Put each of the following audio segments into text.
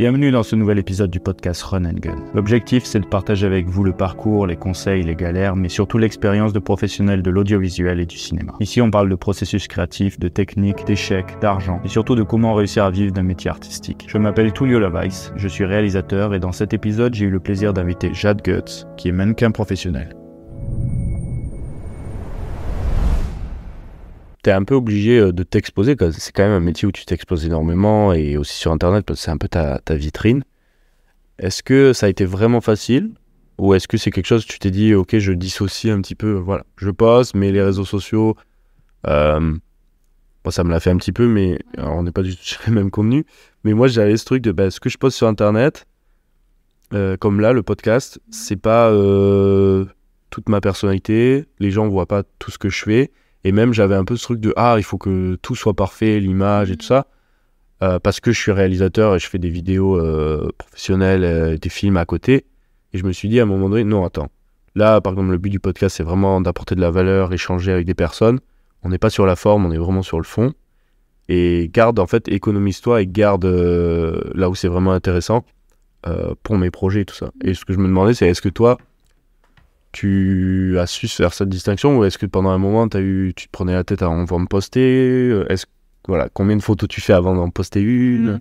Bienvenue dans ce nouvel épisode du podcast Run and Gun. L'objectif, c'est de partager avec vous le parcours, les conseils, les galères, mais surtout l'expérience de professionnels de l'audiovisuel et du cinéma. Ici, on parle de processus créatif, de techniques, d'échecs, d'argent, et surtout de comment réussir à vivre d'un métier artistique. Je m'appelle Tullio Lavais, je suis réalisateur, et dans cet épisode, j'ai eu le plaisir d'inviter Jade Guts, qui est mannequin professionnel. T'es un peu obligé euh, de t'exposer. C'est quand même un métier où tu t'exposes énormément et aussi sur Internet parce que c'est un peu ta, vitrine. Est-ce que ça a été vraiment facile? Ou est-ce que c'est quelque chose que tu t'es dit, ok, je dissocie un petit peu, voilà, je poste, mais les réseaux sociaux, euh, ça me l'a fait un petit peu, mais on n'est pas du tout sur les mêmes contenus. Mais moi, j'avais ce truc de, bah, ce que je poste sur Internet, euh, comme là, le podcast, c'est pas toute ma personnalité, les gens voient pas tout ce que je fais. Et même, j'avais un peu ce truc de Ah, il faut que tout soit parfait, l'image et tout ça. Euh, parce que je suis réalisateur et je fais des vidéos euh, professionnelles, euh, des films à côté. Et je me suis dit à un moment donné Non, attends. Là, par exemple, le but du podcast, c'est vraiment d'apporter de la valeur, échanger avec des personnes. On n'est pas sur la forme, on est vraiment sur le fond. Et garde, en fait, économise-toi et garde là où c'est vraiment intéressant pour mes projets et tout ça. Et ce que je me demandais, c'est est-ce que toi, tu as su faire cette distinction ou est-ce que pendant un moment as eu, tu te prenais la tête à en me poster euh, est-ce, voilà, Combien de photos tu fais avant d'en poster une mm.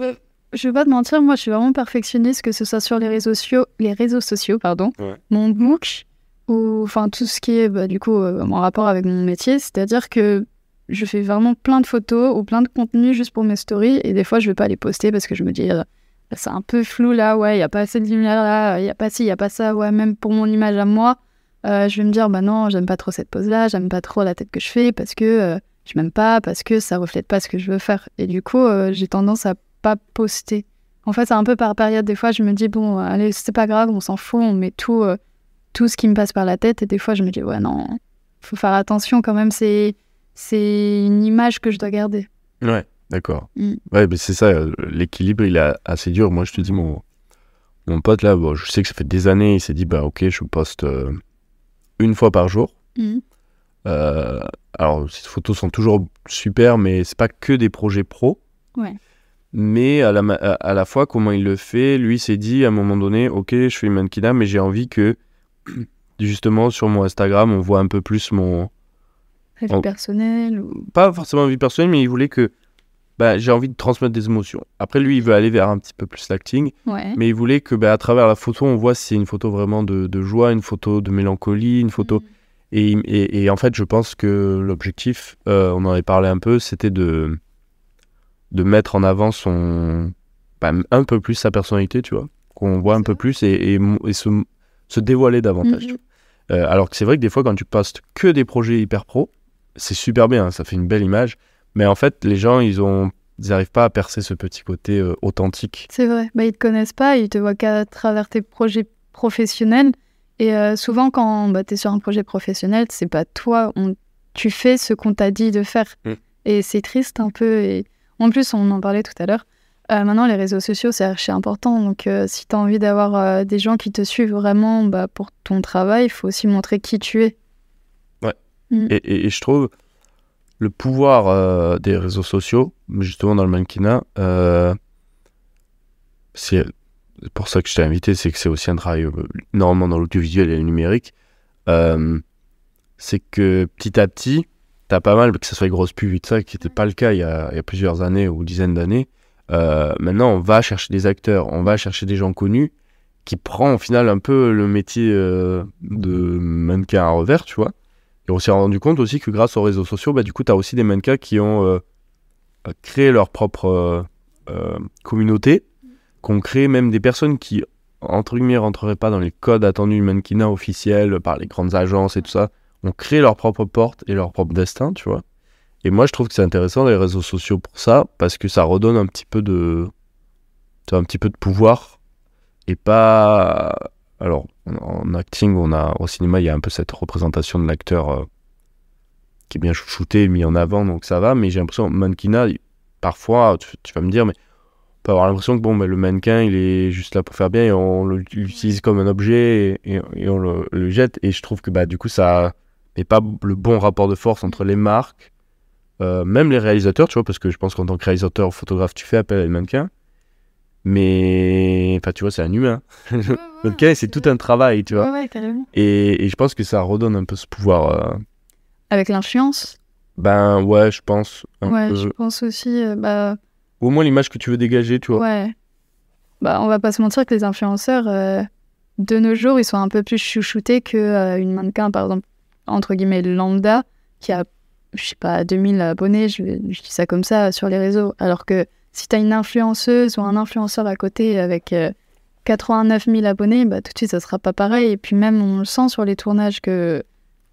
euh, Je vais pas te mentir, moi je suis vraiment perfectionniste, que ce soit sur les réseaux sociaux, les réseaux sociaux pardon, mon book ou enfin tout ce qui est bah, du coup euh, en rapport avec mon métier. C'est-à-dire que je fais vraiment plein de photos ou plein de contenus juste pour mes stories et des fois je vais pas les poster parce que je me dis c'est un peu flou là, ouais, il n'y a pas assez de lumière là, il n'y a pas ci, il n'y a pas ça, ouais, même pour mon image à moi, euh, je vais me dire, bah non, j'aime pas trop cette pose-là, j'aime pas trop la tête que je fais parce que euh, je m'aime pas, parce que ça reflète pas ce que je veux faire. Et du coup, euh, j'ai tendance à pas poster. En fait, c'est un peu par période. Des fois, je me dis, bon, allez, c'est pas grave, on s'en fout, on met tout, tout ce qui me passe par la tête. Et des fois, je me dis, ouais, non, faut faire attention quand même, c'est une image que je dois garder. Ouais. D'accord. Mm. Ouais, mais c'est ça, euh, l'équilibre, il est assez dur. Moi, je te dis, mon, mon pote, là, bon, je sais que ça fait des années, il s'est dit, bah, ok, je poste euh, une fois par jour. Mm. Euh, alors, ces photos sont toujours super, mais c'est pas que des projets pro. Ouais. Mais à la, à, la fois, comment il le fait, lui s'est dit à un moment donné, ok, je fais une mannequinat, mais j'ai envie que, justement, sur mon Instagram, on voit un peu plus mon. Vie personnelle Pas forcément vie personnelle, mais il voulait que bah, j'ai envie de transmettre des émotions. Après, lui, il veut aller vers un petit peu plus l'acting, mais il voulait que bah, à travers la photo, on voit si c'est une photo vraiment de, de, joie, une photo de mélancolie, une photo. Mm. Et, et, et, en fait, je pense que l'objectif, euh, on en avait parlé un peu, c'était de, de mettre en avant son, bah, un peu plus sa personnalité, tu vois, qu'on voit un peu plus et, et se, se, dévoiler davantage. Mm-hmm. Euh, alors que c'est vrai que des fois, quand tu postes que des projets hyper pro, c'est super bien, hein, ça fait une belle image. Mais en fait, les gens, ils ont ils n'arrivent pas à percer ce petit côté euh, authentique. C'est vrai. Bah, ils te connaissent pas, ils te voient qu'à travers tes projets professionnels. Et euh, souvent, quand bah, tu es sur un projet professionnel, c'est pas toi. On... Tu fais ce qu'on t'a dit de faire. Mm. Et c'est triste un peu. Et en plus, on en parlait tout à l'heure. Euh, maintenant, les réseaux sociaux, c'est archi important. Donc, si tu as envie d'avoir des gens qui te suivent vraiment bah, pour ton travail, il faut aussi montrer qui tu es. Ouais. Mm. et, je trouve le pouvoir euh, des réseaux sociaux, justement dans le mannequinat, euh, c'est pour ça que je t'ai invité, c'est que c'est aussi un travail euh, normalement dans l'audiovisuel et le numérique. c'est que petit à petit, t'as pas mal, que ce soit les grosses pubs et tout ça, qui n'était pas le cas il y, a, il y, a, plusieurs années ou dizaines d'années. maintenant, on va chercher des acteurs, on va chercher des gens connus qui prend au final un peu le métier de mannequin à revers, tu vois. Et on s'est rendu compte aussi que grâce aux réseaux sociaux, bah, du coup, tu as aussi des mannequins qui ont euh, créé leur propre euh, euh, communauté, qui ont créé même des personnes qui, entre guillemets, rentreraient pas dans les codes attendus du mannequinat officiel par les grandes agences et tout ça, ont créé leur propre porte et leur propre destin, tu vois. Et moi, je trouve que c'est intéressant les réseaux sociaux pour ça, parce que ça redonne un petit peu de, un petit peu de pouvoir et pas alors, en acting, on a, au cinéma, il y a un peu cette représentation de l'acteur euh, qui est bien shooté, mis en avant, donc ça va. Mais j'ai l'impression, mannequinat, parfois, tu, vas me dire, mais on peut avoir l'impression que bon, le mannequin, il est juste là pour faire bien et on l'utilise comme un objet et, on le, jette. Et je trouve que bah, du coup, ça n'est pas le bon rapport de force entre les marques, euh, même les réalisateurs, tu vois, parce que je pense qu'en tant que réalisateur, photographe, tu fais appel à les mannequins. Mais, enfin, tu vois, c'est un humain. ok, c'est tout un travail, tu vois. Ouais. Et, et, je pense que ça redonne un peu ce pouvoir. Euh. Avec l'influence? Ben ouais, je pense. ouais, je pense aussi. Euh, bah... Au moins l'image que tu veux dégager, tu vois. Ouais. Bah, on va pas se mentir que les influenceurs, euh, de nos jours, ils sont un peu plus chouchoutés qu'une mannequin, par exemple, entre guillemets, lambda, qui a, je sais pas, 2000 abonnés, je, je dis ça comme ça, sur les réseaux. Alors que si tu as une influenceuse ou un influenceur à côté avec 89 euh, 000 abonnés, bah, tout de suite, ça sera pas pareil. Et puis même, on le sent sur les tournages que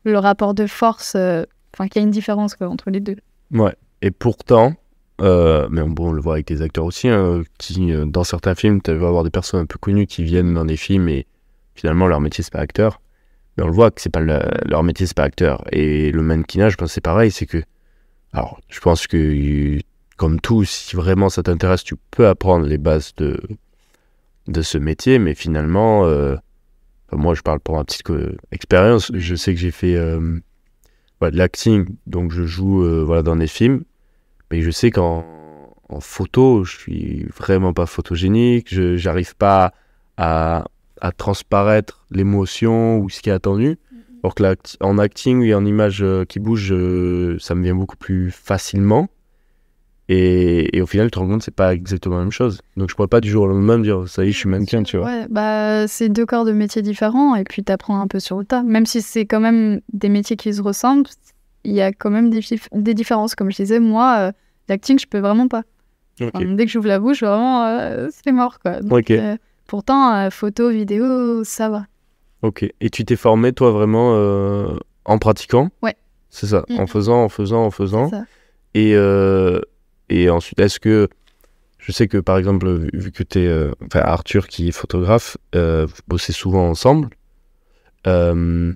le rapport de force, euh, enfin, qu'il y a une différence entre les deux. Ouais. Et pourtant, euh, mais bon, on le voit avec des acteurs aussi, hein, qui, dans certains films, tu vas avoir des personnes un peu connues qui viennent dans des films et finalement, leur métier, c'est pas acteur. Mais on le voit que c'est pas leur métier, c'est pas acteur. Et le mannequinage, je pense c'est pareil, c'est que. Alors, je pense que comme tout, si vraiment ça t'intéresse, tu peux apprendre les bases de, de ce métier, mais finalement, euh, moi je parle pour ma petite expérience, je sais que j'ai fait euh, de l'acting, donc je joue euh, voilà, dans des films, mais je sais qu'en en photo, je suis vraiment pas photogénique, je j'arrive pas à, à transparaître l'émotion ou ce qui est attendu. Alors que en acting et en image qui bouge, ça me vient beaucoup plus facilement. Et, au final, tu te rends compte c'est pas exactement la même chose. Donc je pourrais pas du jour au lendemain me dire ça y est, je suis mannequin, tu vois. Ouais, bah c'est deux corps de métiers différents et puis tu apprends un peu sur le tas. Même si c'est quand même des métiers qui se ressemblent, il y a quand même des, des différences. Comme je disais, moi, euh, l'acting, je peux vraiment pas. dès que j'ouvre la bouche, vraiment, euh, c'est mort quoi. Euh, pourtant, photo, vidéo, ça va. Ok. Et tu t'es formé toi vraiment en pratiquant? Ouais. C'est ça, en mm. faisant, en faisant, en faisant. Ça. Et et ensuite, est-ce que. Je sais que par exemple, vu que tu es. Euh, enfin, Arthur qui est photographe, euh, vous bossez souvent ensemble. Euh,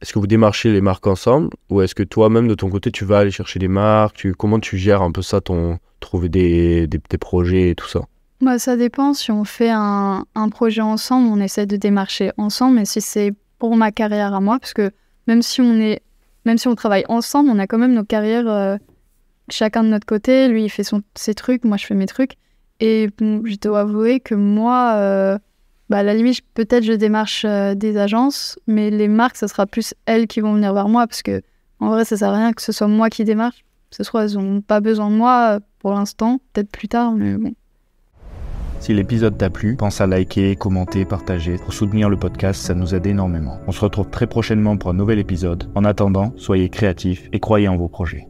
est-ce que vous démarchez les marques ensemble Ou est-ce que toi-même, de ton côté, tu vas aller chercher des marques Comment tu gères un peu ça, ton trouver des, des, projets et tout ça? Bah, Ça dépend. Si on fait un, un, projet ensemble, on essaie de démarcher ensemble. Mais si c'est pour ma carrière à moi, parce que même si on, est, même si on travaille ensemble, on a quand même nos carrières chacun de notre côté. Lui, il fait ses trucs, moi, je fais mes trucs. Et je dois avouer que moi, euh, bah, à la limite, peut-être je démarche euh, des agences, mais les marques, ça sera plus elles qui vont venir vers moi parce que en vrai, ça sert à rien que ce soit moi qui démarche. Ce soit, elles n'ont pas besoin de moi euh, pour l'instant, peut-être plus tard, mais bon. Si l'épisode t'a plu, pense à liker, commenter, partager. Pour soutenir le podcast, ça nous aide énormément. On se retrouve très prochainement pour un nouvel épisode. En attendant, soyez créatifs et croyez en vos projets.